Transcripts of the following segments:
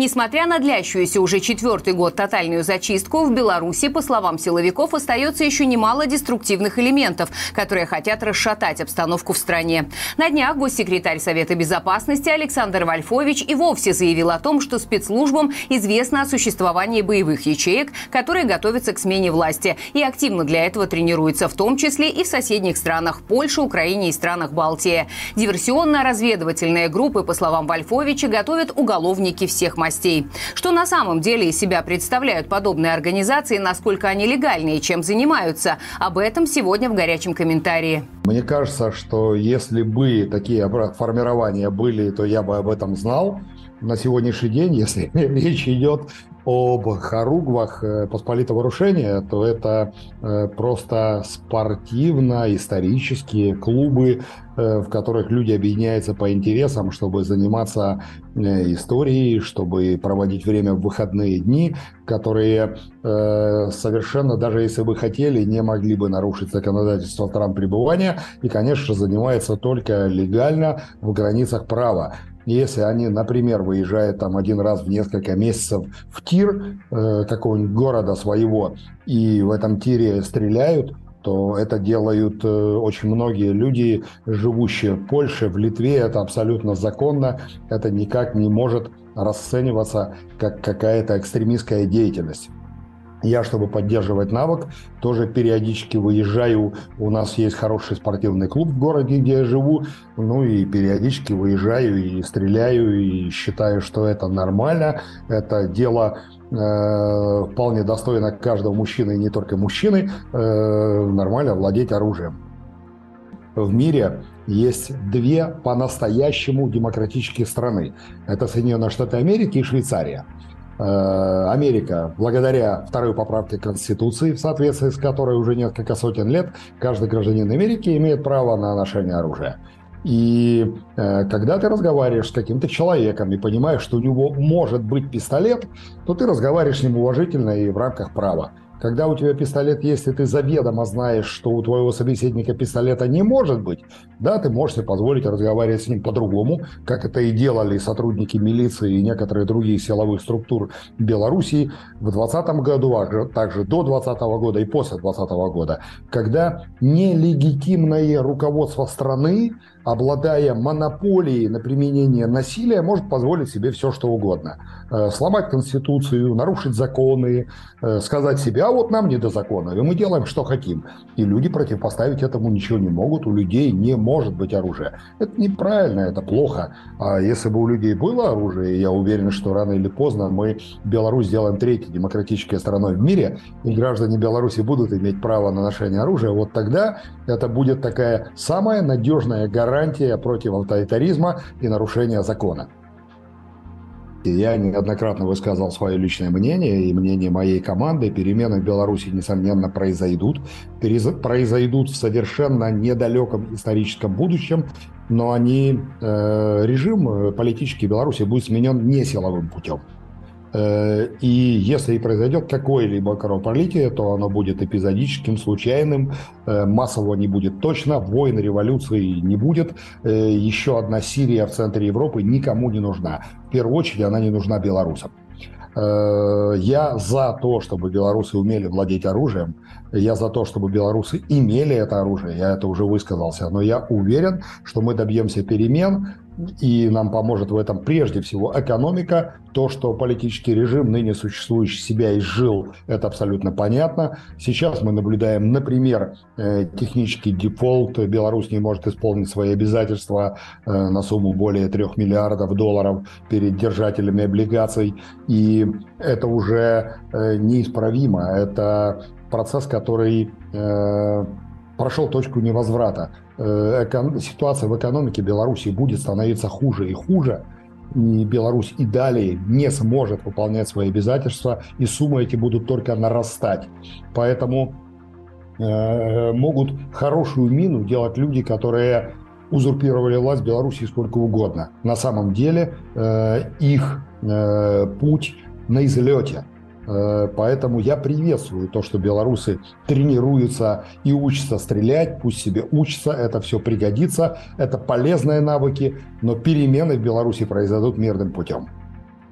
Несмотря на длящуюся уже четвертый год тотальную зачистку, в Беларуси, по словам силовиков, остается еще немало деструктивных элементов, которые хотят расшатать обстановку в стране. На днях госсекретарь Совета Безопасности Александр Вольфович и вовсе заявил о том, что спецслужбам известно о существовании боевых ячеек, которые готовятся к смене власти и активно для этого тренируются, в том числе и в соседних странах – Польше, Украине и странах Балтии. Диверсионно-разведывательные группы, по словам Вольфовича, готовят уголовники всех мастей мастей. Что на самом деле из себя представляют подобные организации, насколько они легальны и чем занимаются? Об этом сегодня в горячем комментарии. Мне кажется, что если бы такие формирования были, то я бы об этом знал. На сегодняшний день, если речь идет об хоругвах э, посполитого рушения, то это э, просто спортивно-исторические клубы, э, в которых люди объединяются по интересам, чтобы заниматься историей, чтобы проводить время в выходные дни, которые совершенно, даже если бы хотели, не могли бы нарушить законодательство стран пребывания и, конечно, занимаются только легально в границах права. Если они, например, выезжают там один раз в несколько месяцев в тир э, какого-нибудь города своего и в этом тире стреляют, то это делают э, очень многие люди, живущие в Польше, в Литве. Это абсолютно законно. Это никак не может расцениваться как какая-то экстремистская деятельность. Я, чтобы поддерживать навык, тоже периодически выезжаю. У нас есть хороший спортивный клуб в городе, где я живу. Ну и периодически выезжаю и стреляю, и считаю, что это нормально. Это дело э, вполне достойно каждого мужчины, и не только мужчины, э, нормально владеть оружием. В мире есть две по-настоящему демократические страны. Это Соединенные Штаты Америки и Швейцария – Америка, благодаря второй поправке Конституции, в соответствии с которой уже несколько сотен лет каждый гражданин Америки имеет право на ношение оружия. И э, когда ты разговариваешь с каким-то человеком и понимаешь, что у него может быть пистолет, то ты разговариваешь с ним уважительно и в рамках права. Когда у тебя пистолет есть, и ты заведомо знаешь, что у твоего собеседника пистолета не может быть, да, ты можешь себе позволить разговаривать с ним по-другому, как это и делали сотрудники милиции и некоторые другие силовых структур Белоруссии в 2020 году, а также до 2020 года и после 2020 года, когда нелегитимное руководство страны обладая монополией на применение насилия, может позволить себе все, что угодно. Э, сломать Конституцию, нарушить законы, э, сказать себе, а вот нам не до закона, и мы делаем, что хотим. И люди противопоставить этому ничего не могут, у людей не может быть оружия. Это неправильно, это плохо. А если бы у людей было оружие, я уверен, что рано или поздно мы Беларусь сделаем третьей демократической страной в мире, и граждане Беларуси будут иметь право на ношение оружия, вот тогда это будет такая самая надежная гарантия против авторитаризма и нарушения закона. Я неоднократно высказал свое личное мнение и мнение моей команды. Перемены в Беларуси, несомненно, произойдут. Произойдут в совершенно недалеком историческом будущем, но они, э, режим э, политический Беларуси будет сменен не силовым путем. Э, и если и произойдет какое-либо кровопролитие, то оно будет эпизодическим, случайным, э, массового не будет точно, войн, революции не будет. Э, еще одна Сирия в центре Европы никому не нужна. В первую очередь она не нужна белорусам. Я за то, чтобы белорусы умели владеть оружием. Я за то, чтобы белорусы имели это оружие. Я это уже высказался. Но я уверен, что мы добьемся перемен и нам поможет в этом прежде всего экономика. То, что политический режим, ныне существующий, себя изжил, это абсолютно понятно. Сейчас мы наблюдаем, например, э, технический дефолт. Беларусь не может исполнить свои обязательства э, на сумму более 3 миллиардов долларов перед держателями облигаций. И это уже э, неисправимо. Это процесс, который прошел точку невозврата. Э, ситуация в экономике Беларуси будет становиться хуже и хуже, и Беларусь и далее не сможет выполнять свои обязательства, и суммы эти будут только нарастать. Поэтому э, могут хорошую мину делать люди, которые узурпировали власть Беларуси сколько угодно. На самом деле э, их путь на излете – поэтому я приветствую то, что белорусы тренируются и учатся стрелять, пусть себе учатся, это все пригодится, это полезные навыки, но перемены в Беларуси произойдут мирным путем.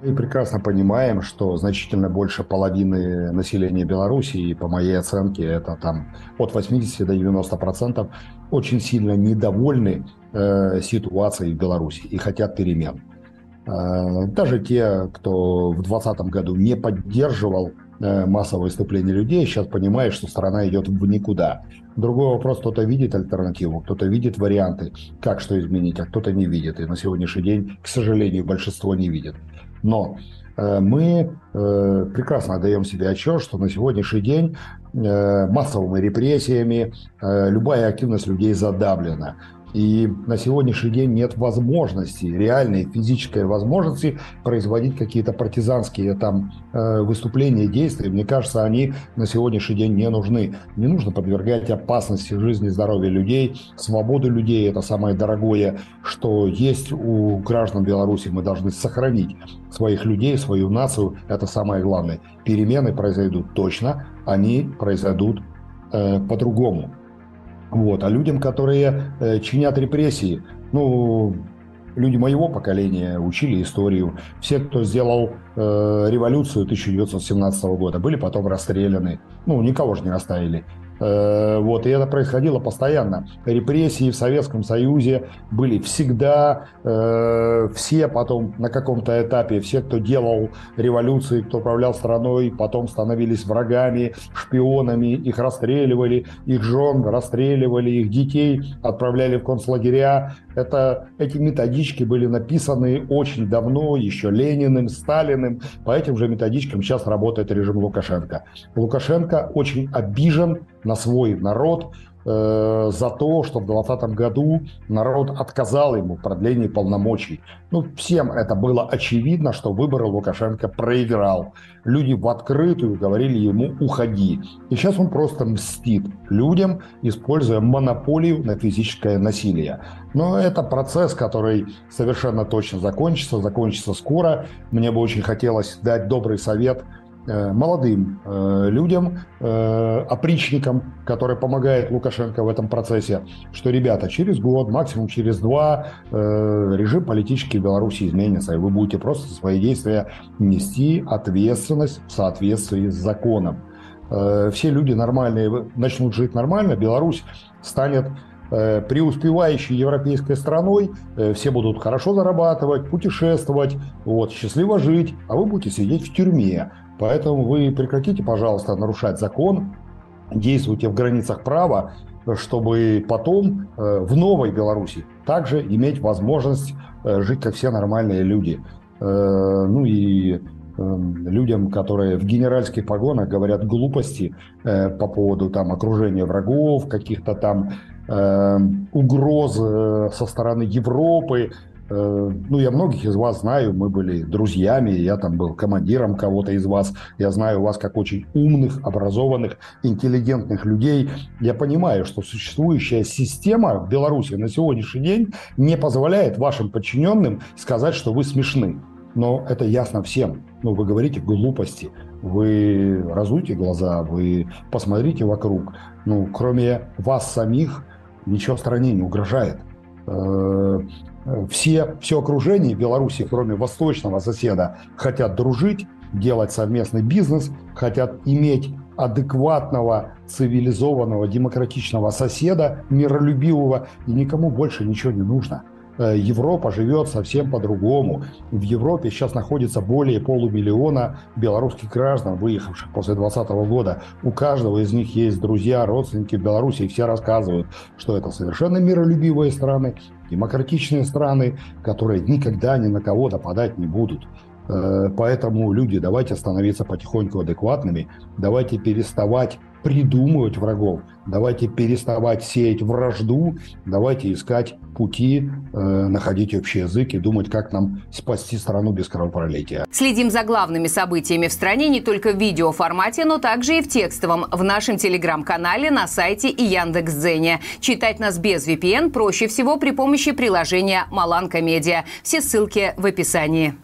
Мы прекрасно понимаем, что значительно больше половины населения Беларуси, по моей оценке, это там от 80 до 90 процентов, очень сильно недовольны э, ситуацией в Беларуси и хотят перемен. Э, даже те, кто в 2020 году не поддерживал э, массовое выступление людей, сейчас понимает, что страна идет в никуда. Другой вопрос, кто-то видит альтернативу, кто-то видит варианты, как что изменить, а кто-то не видит. И на сегодняшний день, к сожалению, большинство не видит. Но э, мы прекрасно отдаем себе отчет, что на сегодняшний день массовыми репрессиями любая активность людей задавлена. И на сегодняшний день нет возможности, реальной физической возможности производить какие-то партизанские там э, выступления, действия. Мне кажется, они на сегодняшний день не нужны. Не нужно подвергать опасности жизни и здоровья людей, свободу людей. Это самое дорогое, что есть у граждан Беларуси. Мы должны сохранить своих людей, свою нацию. Это самое главное. Перемены произойдут точно, они произойдут э, по-другому. Вот. А людям, которые э, чинят репрессии, ну, люди моего поколения учили историю. Все, кто сделал э, революцию 1917 года, были потом расстреляны. Ну, никого же не оставили. Э, вот, и это происходило постоянно. Репрессии в Советском Союзе были всегда, э, все потом на каком-то этапе, все, кто делал революции, кто управлял страной, потом становились врагами, шпионами, их расстреливали, их жен расстреливали, их детей отправляли в концлагеря. Это, эти методички были написаны очень давно, еще Лениным, Сталиным. По этим же методичкам сейчас работает режим Лукашенко. Лукашенко очень обижен на свой народ э, за то, что в 2020 году народ отказал ему в продлении полномочий. Ну, всем это было очевидно, что выборы Лукашенко проиграл. Люди в открытую говорили ему «уходи». И сейчас он просто мстит людям, используя монополию на физическое насилие. Но это процесс, который совершенно точно закончится, закончится скоро. Мне бы очень хотелось дать добрый совет – молодым э, людям, э, опричникам, которые помогают Лукашенко в этом процессе, что, ребята, через год, максимум через два, режим политический в Беларуси изменится, и вы будете просто свои действия нести ответственность в соответствии с законом. Все люди нормальные начнут жить нормально, Беларусь станет преуспевающей европейской страной, все будут хорошо зарабатывать, путешествовать, вот, счастливо жить, а вы будете сидеть в тюрьме. Поэтому вы прекратите, пожалуйста, нарушать закон, действуйте в границах права, чтобы потом э, в новой Беларуси также иметь возможность э, жить, как все нормальные люди. Э, ну и людям, которые в генеральских погонах говорят глупости по поводу там окружения врагов, каких-то там угроз со стороны Европы, ну, я многих из вас знаю, мы были друзьями, я там был командиром кого-то из вас, я знаю вас как очень умных, образованных, интеллигентных людей. Я понимаю, что существующая система в Беларуси на сегодняшний день не позволяет вашим подчиненным сказать, что вы смешны. Но это ясно всем. Ну, вы говорите глупости, вы разуйте глаза, вы посмотрите вокруг. Ну, кроме вас самих, ничего стране не угрожает. Все, все окружение Беларуси, кроме восточного соседа, хотят дружить, делать совместный бизнес, хотят иметь адекватного, цивилизованного, демократичного соседа, миролюбивого, и никому больше ничего не нужно. Э, Европа живет совсем по-другому. В Европе сейчас находится более полумиллиона белорусских граждан, выехавших после 2020 года. У каждого из них есть друзья, родственники в Беларуси, и все рассказывают, что это совершенно миролюбивые страны, демократичные страны, которые никогда ни на кого нападать не будут. Э, поэтому, люди, давайте становиться потихоньку адекватными, давайте переставать придумывать врагов, давайте переставать сеять вражду, давайте искать пути, э, находить общий язык и думать, как нам спасти страну без кровопролития. Следим за главными событиями в стране не только в видеоформате, но также и в текстовом в нашем телеграм-канале, на сайте и Яндекс.Дзене. Читать нас без VPN проще всего при помощи приложения Маланка Медиа. Все ссылки в описании.